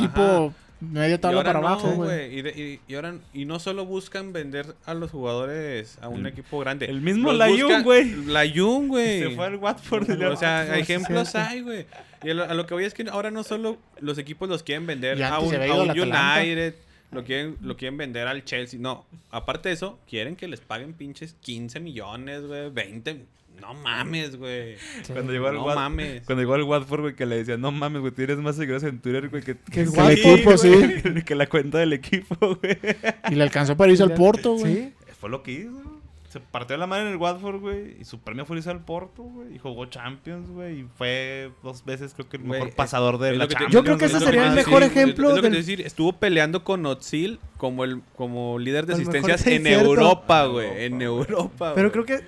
Media Y tabla para no, abajo, güey. y, y- y ahora, y no solo buscan vender a los jugadores a un El- equipo grande. el mismo buscan- güey. Layún, güey. Se fue al Watford. le- O sea, ejemplos hay, güey. Y a lo, a lo que voy es que ahora no solo los equipos los quieren vender a un, a un. United, lo quieren, lo quieren vender al Chelsea. No, aparte de eso, quieren que les paguen pinches 15 millones, güey, 20. No mames, güey. Cuando llegó al No Wat- mames. Cuando llegó al Watford, güey, que le decía, no mames, güey, tienes más seguidores en Twitter, güey, que, Que el Que el equipo, güey, sí. que- la cuenta del equipo, güey. Y le alcanzó para irse al Porto, güey. Sí. Fue lo que hizo. Se partió la madre en el Watford, güey, y su premio fue irse al Porto, güey, y jugó Champions, güey, y fue dos veces, creo que el mejor pasador de Es la te- Champions. Yo creo que es ese sería el mejor decir, ejemplo Es lo que del- decir, estuvo peleando con Otzil como el como líder de asistencias en. Europa, güey. En Europa. Pero creo que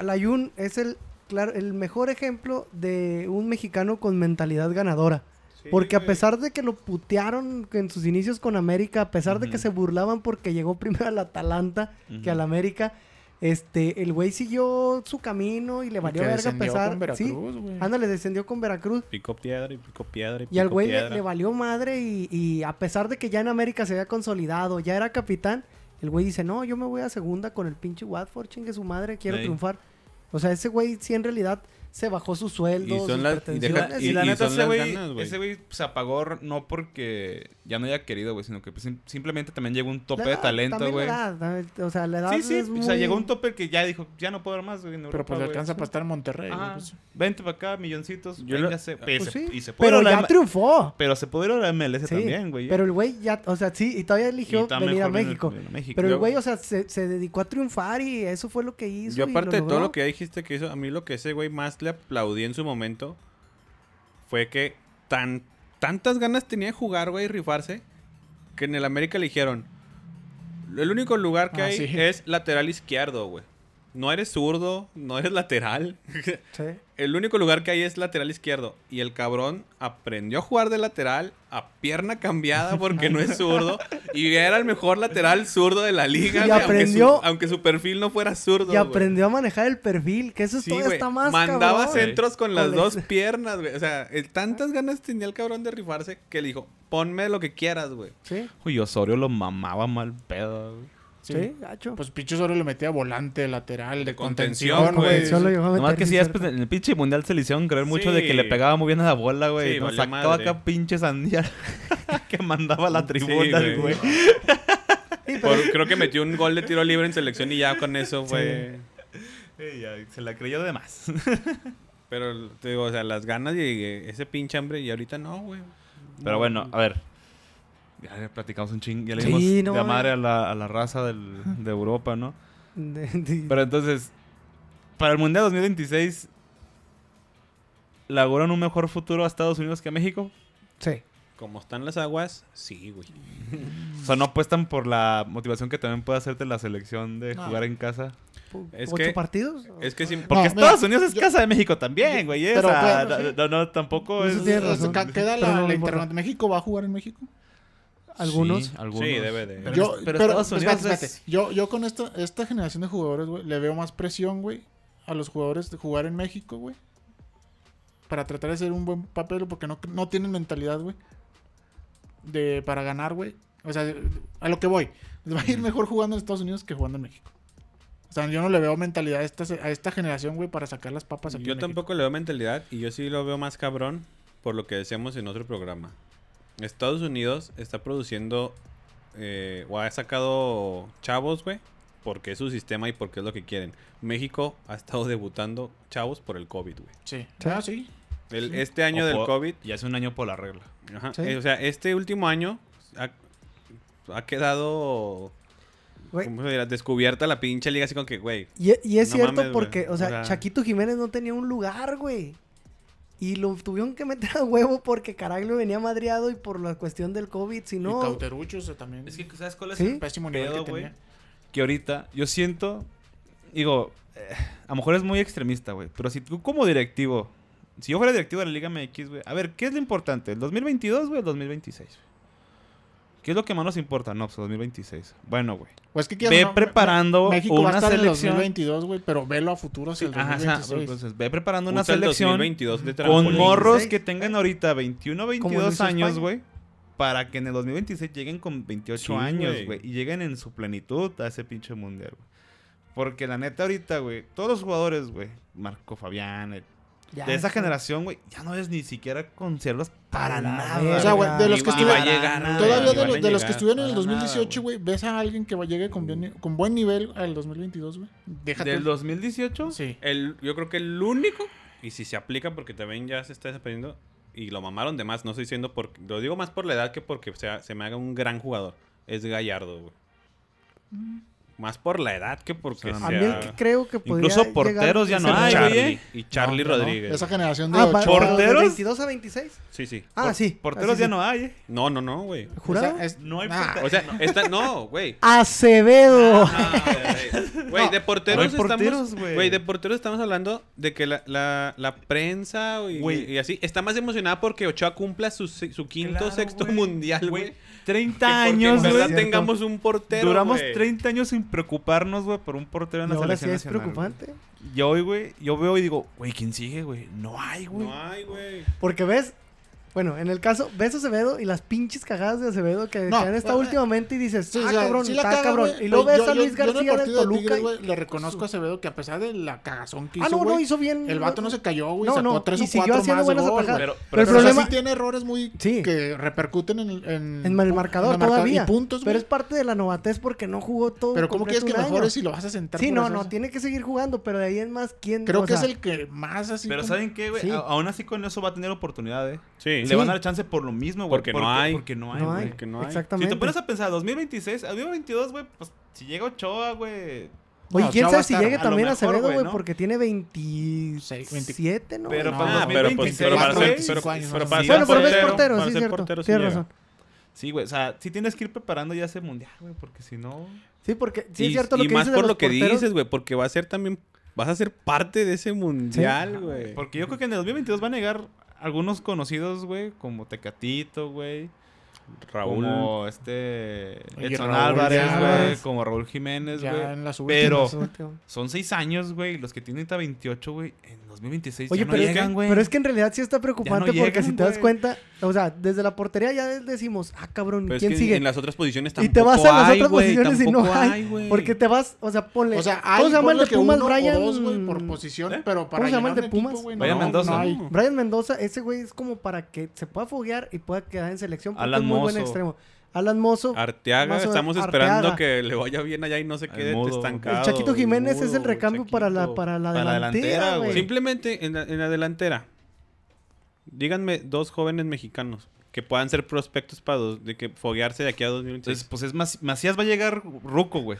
Layun es el, claro, el mejor ejemplo de un mexicano con mentalidad ganadora. Sí, Porque a pesar de que lo putearon en sus inicios con América, a pesar de que se burlaban porque llegó primero al Atalanta que al América, este, el güey siguió su camino y le Y valió que verga a descendió pesar. con sí, Veracruz, güey. ándale, descendió con Veracruz. Picó piedra y picó piedra y Y al picó güey le, valió madre y, y a pesar de que ya en América se había consolidado, ya era capitán, el güey dice, no, yo me voy a segunda con el pinche Watford, chingue su madre, quiero triunfar. O sea, ese güey sí en realidad se bajó su sueldo, Y son sus las- y pretensiones. deja- Y, Y- la neta, ese güey, se apagó no porque ya no haya querido, güey, sino que pues, sim- simplemente también llegó un tope La de talento, güey. O sea, la edad Sí, sí, es o muy... sea, llegó un tope que ya dijo, ya no puedo más, güey, Pero Europa, pues le alcanza para estar en Monterrey, Ajá. pues. Vente para acá, milloncitos, Yo lo- véngase. Pues y, se, sí, y se puede pero ya triunfó. Pero se puede ir a la MLS Sí, también, güey. Pero el güey ya, o sea, sí, y todavía eligió venir a México. Pero el güey, o sea, se, dedicó a triunfar y eso fue lo que hizo. Yo y aparte de todo lo que ya dijiste que hizo, a mí lo que ese güey más le aplaudí en su momento fue que tan tantas ganas tenía de jugar, güey, y rifarse, que en el América le dijeron, el único lugar que Ah, hay sí. es lateral izquierdo, güey. No eres zurdo, no eres lateral. Sí. El único lugar que hay es lateral izquierdo. Y el cabrón aprendió a jugar de lateral a pierna cambiada porque no es zurdo. Y era el mejor lateral zurdo de la liga. Y güey, aprendió- Aunque su, aunque su perfil no fuera zurdo. Y aprendió a manejar el perfil, que eso Sí, todavía güey. está más Mandaba cabrón. centros con las Con dos el- piernas, güey. O sea, el- tantas ganas tenía el cabrón de rifarse que le dijo, ponme lo que quieras, güey. Sí, Uy, Osorio lo mamaba mal pedo, güey. Sí, Sí. gacho. Pues Picho solo le metía volante, lateral, de contención, contención, güey. Nomás que sí, después en el pinche mundial se le hicieron creer mucho de que le pegaba muy bien a la bola, güey. Sí, Nos valió sacaba madre. acá pinche sandía que mandaba a la tribuna, Sí, güey. Por- creo que metió un gol de tiro libre en selección y ya con eso fue... Sí, ya, se la creyó de más. Pero te digo, o sea, las ganas y ese pinche hambre y ahorita no, güey. Pero No. bueno, a ver. Ya le platicamos un ching, ya le Sí, dimos no, de madre a la, a la raza del- de Europa, ¿no? de- de- Pero entonces, para el Mundial 2026, ¿le auguran un mejor futuro a Estados Unidos que a México? Sí. Como están las aguas, sí, güey. O sea, ¿no apuestan por la motivación que también puede hacerte la selección de No. jugar en casa? Es ¿Ocho que- partidos? Es que sí, Porque No, Estados mira, Unidos es yo- casa de México también, güey. Pero, o sea, pero, sí. no, no, tampoco Eso es... tiene razón. queda la, la. ¿México va a jugar en México? Algunos. Sí, algunos. Sí, debe de. Pero- yo, pero pero, Estados pues, Unidos espérate, es- espérate. Yo, yo con esta, esta generación de jugadores, güey, le veo más presión, güey, a los jugadores de jugar en México, güey. Para tratar de hacer un buen papel, porque no, no tienen mentalidad, güey. De, para ganar, güey. O sea, a lo que voy. Les va a ir mejor jugando en Estados Unidos que jugando en México. O sea, yo no le veo mentalidad a esta, a esta generación, güey, para sacar las papas aquí Yo en México. tampoco le veo mentalidad y yo sí lo veo más cabrón por lo que decíamos en otro programa. Estados Unidos está produciendo eh, o ha sacado chavos, güey, porque es su sistema y porque es lo que quieren. México ha estado debutando chavos por el COVID, güey. Sí. Sí. Ah, sí. El- Sí. Este año O del por- COVID, Y hace un año por la regla. ajá, Sí. eh, o sea, este último año ha, ha quedado, Güey, ¿cómo se dirá? Descubierta la pinche liga así con que, güey, Y, y es No cierto mames, porque, o sea, O sea- Chaquito Jiménez no tenía un lugar, güey. Y lo tuvieron que meter a huevo porque Caraglio venía madreado y por la cuestión del COVID, si Y no... Cauterucho, o sea, también. Es que, ¿sabes cuál es Sí. el pésimo nivel pedo, que güey? tenía. que ahorita yo siento, digo, eh, a lo mejor es muy extremista, güey, pero si tú como directivo, si yo fuera directivo de la Liga MX, güey, a ver, ¿qué es lo importante? ¿El 2022, güey, o el 2026? güey? ¿Qué es lo que más nos importa? No, pues el 2026. Bueno, güey. Pues es que quieras Ve no, preparando México va a una estar en el selección. 2022, güey, pero velo a futuro hacia el Ajá, ajá, 2026. entonces, ve preparando una Usa el selección 2022 de con morros 26. que tengan ahorita 21, Como 22 lo hizo años, güey. Para que en el 2026 lleguen con 28 Sí, años, güey. güey. Y lleguen en su plenitud a ese pinche mundial, güey. Porque la neta ahorita, güey, todos los jugadores, güey, Marco Fabián, el- Ya, de esa sí. generación, güey, ya no es ni siquiera conservas para nada. verga. O sea, güey, de los que estuvieron. y va a llegar, güey, Todavía de, los, de los que estuvieron en el Para nada, 2018, güey, ves a alguien que llegue con, bien- con buen nivel al 2022, güey. Déjate. ¿Del 2018? Sí. El, yo creo que el único, y si se aplica porque también ya se está dependiendo, y lo mamaron de más, no estoy diciendo por, lo digo más por la edad que porque sea, se me haga un gran jugador, es Gallardo, güey. Más por la edad que porque A sea... A mí el que creo que podría Incluso porteros ya no hay, Charlie. y Charlie No, no, no. Rodríguez. Esa generación de Ah, ocho- pa- ¿Porteros? ¿de 22 a 26? Sí, sí. Ah, Por- sí. Porteros así ya sí. no hay, ¿eh? No, no, no, güey. ¿Jurado? O sea, es- No hay Ah, portero. O sea, esta, no, güey. Acevedo. Ah, güey. Güey, de porteros, No hay porteros, estamos. güey. Güey, de porteros estamos hablando de que la, la, la prensa y, Güey. y así está más emocionada porque Ochoa cumpla su, se- su quinto, Claro, sexto güey. mundial, güey. 30 Que porque años, en verdad güey. Tengamos un portero. Duramos güey. 30 años sin preocuparnos, güey, por un portero en la ahora sí selección es nacional, güey. preocupante. Y hoy, güey, yo veo y digo, güey, ¿quién sigue, güey? No hay, güey. No hay, güey. Porque ves, bueno, en el caso, ves a Acevedo y las pinches cagadas de Acevedo que, No, que han estado eh, últimamente y dices, Sí, ah, o sea, cabrón, sí está caga, cabrón. güey, Y luego pero ves yo- a Luis yo- yo García del partido de Toluca. Tigres, y- le reconozco a Acevedo que a pesar de la cagazón que hizo, Ah, no, no, güey, hizo bien. el vato no se cayó, güey, No, sacó no, tres y o siguió cuatro haciendo más buenas gol, atajadas. güey. Pero, Pero el Pero, o sea, problema- sí tiene errores muy Sí. que repercuten en, en, En el marcador en el todavía. y puntos, pero es parte de la novatez porque no jugó todo. Pero ¿cómo quieres que mejores si lo vas a sentar? Sí, no, no, tiene que seguir jugando, pero de ahí en más, ¿quién? Creo que es el que más así Pero ¿saben qué, güey? Aún así con eso va a tener oportunidad, ¿eh? Sí. Le van a dar chance por lo mismo, güey. Porque no hay. Porque no hay, No hay. hay. Si Exactamente. te pones a pensar, 2026, a 2022, güey, pues si llega Ochoa, güey. Oye, No, quién sabe si llegue también a mejor, Acevedo, güey, güey, ¿no? porque tiene 27, ¿no? Pero No, para Ah, pero, pues, 2026, pero para güey. ser, 25 pero, años, para Sí, ser Bueno, portero, portero, para sí, ser cierto. portero sí Tienes llega. razón. Sí, güey, o sea, sí tienes que ir preparando ya ese mundial, güey, porque si no... Sí, porque sí y, es cierto lo y que más dices de por los lo que porteros. dices, güey, porque va a ser también, vas a ser parte de ese mundial, güey. Porque yo creo que en el 2022 van a llegar algunos conocidos, güey, como Tecatito, güey. Raúl. Como este Edson Raúl Álvarez, güey. Como Raúl Jiménez, ya güey. Pero son seis años, güey. Los que tienen ahorita 28, güey. En 2026 Oye, ya no pero, llegan, es güey. que, pero es que en realidad sí está preocupante porque llegan, si te das cuenta, o sea, desde la portería ya decimos, ah, cabrón, Pero es ¿quién que sigue? en las otras posiciones Y tampoco te vas a las hay, otras posiciones y no hay. porque te vas, o sea, ponle. O sea, ¿Cómo hay se llama el de Pumas, o Brian? dos, güey, por posición, ¿Eh? pero para ¿Cómo se llama el de equipo, Pumas? güey, no, Brian Mendoza. Brian Mendoza, ese güey es como para que se pueda foguear y pueda quedar en selección Alan es muy buen extremo. Alan Mozo, Arteaga, o- estamos esperando Arteaga. que le vaya bien allá y no se El quede mudo. estancado. el Chaquito Jiménez es el mudo, recambio para la, Chaquito. para la Para la delantera, delantera, güey. güey. Simplemente en la, en la delantera. Díganme dos jóvenes mexicanos que puedan ser prospectos para dos- de que foguearse de aquí a 2026. Entonces, pues es Mac- Macías va a llegar ruco, güey.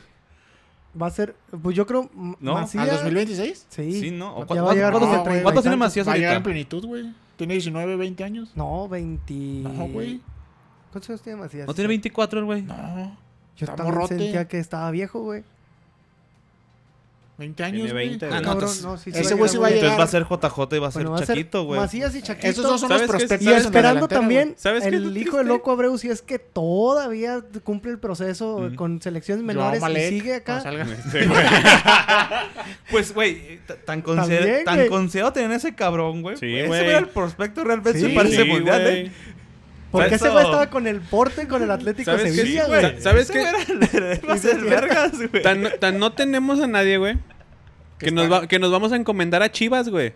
Va a ser, pues yo creo, ¿No? Macías- ¿Al 2026? Sí. Sí, ¿no? ¿O Ya cuánto- va a llegar cuántos- como no, treinta y ¿Cuántos tiene tantos. Macías Va a llegar en plenitud, güey. Tiene 19, 20 años. No, 20. No, güey. ¿Cuántos años tiene Macías? ¿No tiene 24 el güey? No. Yo Está también morrote. sentía que estaba viejo, güey. 20 años, Tiene güey. 20, Ah, güey. no, Cabrón, entonces- no, sí, ese güey sí va a Entonces llegar. va a ser JJ y va a ser Bueno, va a ser Chaquito, güey. Macías y Chaquito. Esos dos son ¿Sabes los qué prospectos. Y de la esperando delantera, también, güey. ¿Sabes qué es el hijo triste? loco Abreu, si es que todavía cumple el proceso Mm. con selecciones güey. menores Joao y Malek, sigue acá. salga. Este, güey. Pues, güey, t- tan, También, consider tan güey. considerado tener ese cabrón, güey. Sí, Ese güey. era el prospecto realmente Sí, para ese Sí, mundial, güey. ¿eh? Porque ese güey estaba con el porte con el Atlético ¿Sabes qué? Sevilla, güey. ¿Sabes qué? vergas, güey. Tan, tan no tenemos a nadie, güey. Que nos, va- que nos vamos a encomendar a Chivas, güey.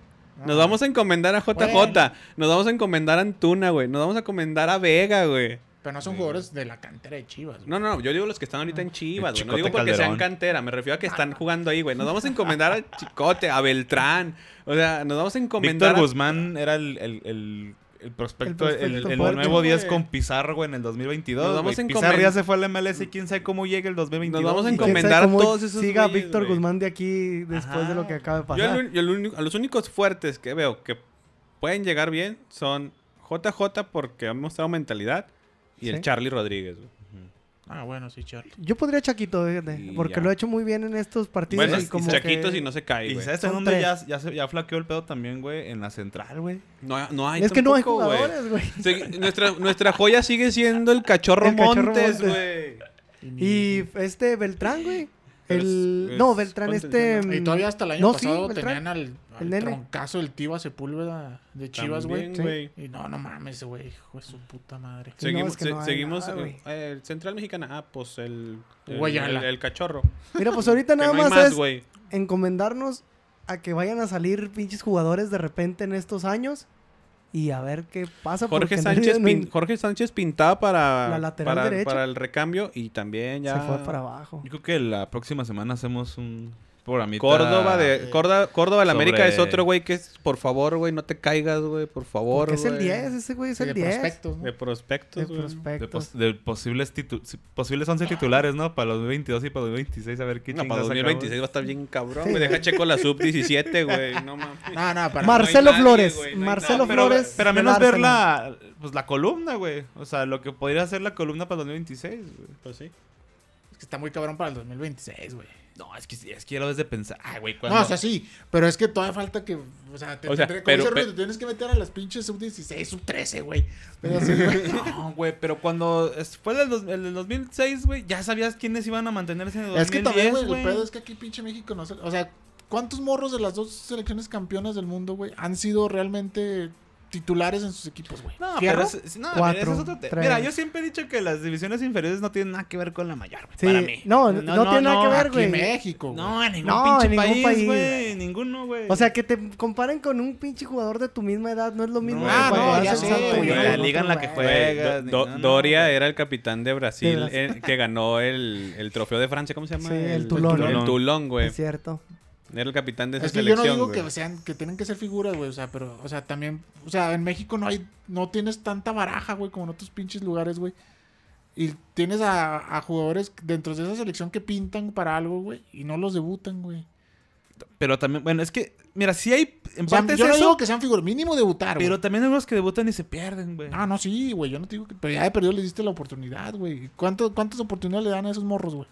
Nos Ah. vamos a encomendar a JJ. Bueno. Nos vamos a encomendar a Antuna, güey. Nos vamos a encomendar a Vega, güey. Pero no son jugadores de la cantera de Chivas, güey. No, no, yo digo los que están ahorita en Chivas, güey. No digo porque Calderón. sean cantera, me refiero a que están jugando ahí, güey. Nos vamos a encomendar a Chicote, a Beltrán. O sea, nos vamos a encomendar Víctor a... Guzmán era el, el, el, el prospecto, El el, prospecto el fuerte, nuevo 10 güey. con Pizarro, güey, en el 2022. Nos vamos Pizarro ya se fue al MLS y quién sabe cómo llega el 2022. Nos vamos a encomendar a todos esos Siga güeyes, Víctor güey. Guzmán de aquí después de lo Ajá. que acaba de Yo pasar. el- yo el único- a los únicos fuertes que veo que pueden llegar bien son JJ porque ha mostrado mentalidad y Sí. el Charlie Rodríguez, güey. Ah, bueno, sí, Charlie. Yo podría Chaquito, fíjate, Y porque ya. lo ha hecho muy bien en estos partidos. Bueno, y como Chaquito que- si no se cae, Y güey. ¿sabes Son en dónde ya, ya, se- ya flaqueó el pedo también, güey? En la central, güey. No, no hay Es que no hay jugadores, güey. Nuestra, nuestra joya sigue siendo el cachorro, El Cachorro Montes, Montes. güey. Y este Beltrán, güey. Pero El... es- no, es Beltrán este... Y todavía hasta el año No, pasado tenían al, al El troncazo del Tiva Sepúlveda de Chivas, güey. Y no, no mames, güey, hijo de su puta madre. Sí, no, Seguimos, es que se- no seguimos nada, eh, eh, Central Mexicana. Ah, pues el, el, el- el cachorro. Mira, pues ahorita nada más, más, es güey. encomendarnos a que vayan a salir pinches jugadores de repente en estos años y a ver qué pasa. Jorge Sánchez, no pin- Jorge Sánchez pintaba para, La lateral para, derecha. para el recambio y también ya se fue para abajo. Yo creo que la próxima semana hacemos un programita. Córdoba de Córdoba, Córdoba la sobre- América es otro güey que es por favor, güey, no te caigas, güey, por favor, Porque es el güey. 10, ese güey es el de 10. prospectos, ¿no? de prospectos, De güey. De, prospectos. pos- de posibles, posibles 11 titulares, ¿no? Para los 2022 y para los 2026, a ver qué No, para sacamos. 2026 va a estar bien cabrón, Sí, güey. Deja checo la sub 17, güey. No mames. No, no, para Marcelo nadie, Flores. no Marcelo. Pero, Flores. pero al del menos ver la, pues, la columna, güey. O sea, lo que podría ser la columna para el 2026, güey. Pues sí. Es que está muy cabrón para el 2026, güey. No, es que, es que ya lo de pensar. Ay, güey, cuando... No, o sea, sí, pero es que todavía falta que, o sea, te, O sea, tendré- pero- pero- te tienes que meter a las pinches sub 16, sub 13, güey. Pero sí, güey. No, güey, pero cuando fue del, el del 2006, güey, ya sabías quiénes iban a mantenerse en el 2010, Es que también, güey, el pedo es que aquí pinche México no se... O sea, ¿cuántos morros de las dos selecciones campeonas del mundo, güey, han sido realmente titulares en sus equipos, güey? No, ¿Fierro? pero es, no, mira, Cuatro, ese es otro tema. tres. Mira, yo siempre he dicho que las divisiones inferiores no tienen nada que ver con la mayor, güey, Sí, para mí. no, no, tiene nada que ver, güey. México, güey. No, en ningún No, pinche en ningún país, país, güey. Ninguno, güey. O sea, que te comparen con un pinche jugador de tu misma edad no es lo mismo. Ah, no, ya sé, güey, la liga en la que Juegas, Doria era el capitán de Brasil, eh, que ganó el, el trofeo de Francia, ¿cómo se llama? Sí, el Toulon. El Toulon, güey. Es cierto. Era el capitán de esa Es que yo no digo güey. que sean, que tienen que ser figuras, güey, o sea, pero, o sea, también, o sea, en México no hay, no tienes tanta baraja, güey, como en otros pinches lugares, güey. Y tienes a, a jugadores dentro de esa selección que pintan para algo, güey, y no los debutan, güey. Pero también, bueno, es que, mira, si hay, en O sea, parte es yo no eso, digo que sean figuras, mínimo debutar, güey. pero también hay unos que debutan y se pierden, güey. Ah, no, sí, güey, yo no te digo que, pero ya de perdido le diste la oportunidad, güey. ¿Cuánto, ¿Cuántas oportunidades le dan a esos morros, güey?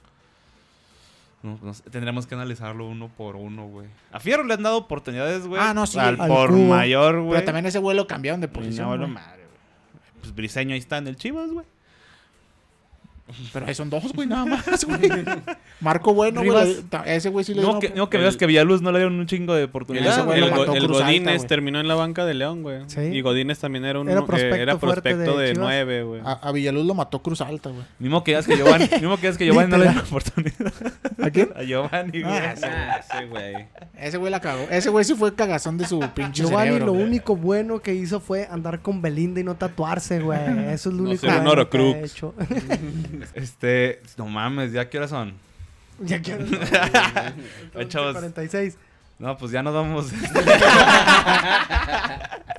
No, no sé, tendríamos que analizarlo uno por uno, güey. A Fierro le han dado oportunidades, güey. Ah, no, sí, Al, al por Cubo. mayor, güey. Pero también ese güey lo cambiaron de posición, no, madre, güey. Pues Briseño ahí está en el Chivas, güey. Pero ahí son dos, güey, nada más, güey. Marco Bueno, güey. Ese güey sí le No dio que, no que el- veas que Villaluz no le dieron un chingo de El, güey el el Alta, Godínez terminó en la banca de León, güey. Sí. Y Godínez también era un Era eh, prospecto era fuerte prospecto de nueve, güey. A, a Villaluz lo mató Cruz Alta, güey. Mismo que digas que Giovanni, mismo que que Giovanni no le dieron oportunidad. ¿A quién? A Giovanni, güey. Ah, Ah, ese güey. Ese güey la cagó. Ese güey sí fue cagazón de su pinche Giovanni cerebro, lo güey. único bueno que hizo fue andar con Belinda y no tatuarse, güey. Eso es lo No único ser un bueno Este, no mames, ¿ya qué horas son? ya quiero. Ay, chavos. 46. No, pues ya nos vamos. Nos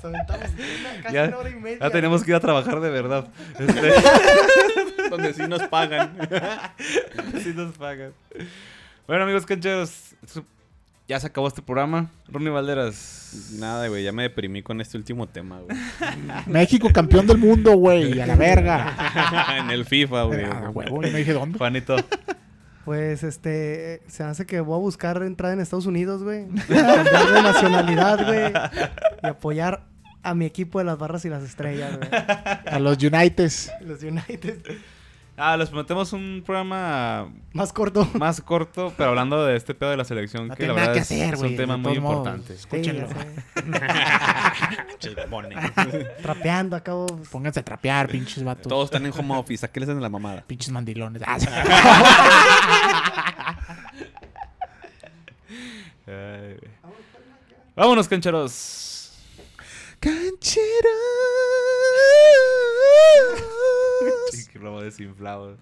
aventamos una, casi ya, una hora y media. ya tenemos que ir a trabajar de verdad. Este, Donde sí nos pagan. sí nos pagan. Bueno, amigos cancheros, ya se acabó este programa. Ronnie Valderas. Nada, güey, ya me deprimí con este último tema, güey. México campeón del mundo, güey. A la verga. en el FIFA, güey. Ah, huevo, yo no dije dónde. Juanito. Pues este, se hace que voy a buscar entrada en Estados Unidos, güey. Cambiar de nacionalidad, güey. Y apoyar a mi equipo de las barras y las estrellas, güey. A los Uniteds. Los United. Ah, les prometemos un programa Más corto. más corto, pero hablando de este pedo de la selección, No que la verdad que es, hacer, es un tema muy modos. importante. Escúchenlo. Sí. Trapeando, acabo. Pónganse a trapear, pinches vatos. Todos están en home office. ¿A qué les hacen la mamada? Pinches mandilones. Ah. Vámonos, cancheros. Que robo desinflado.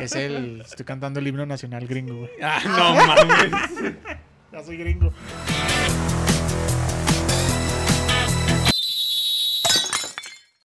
es el. Estoy cantando el himno nacional gringo, güey. Ah, no mames. Ya soy gringo.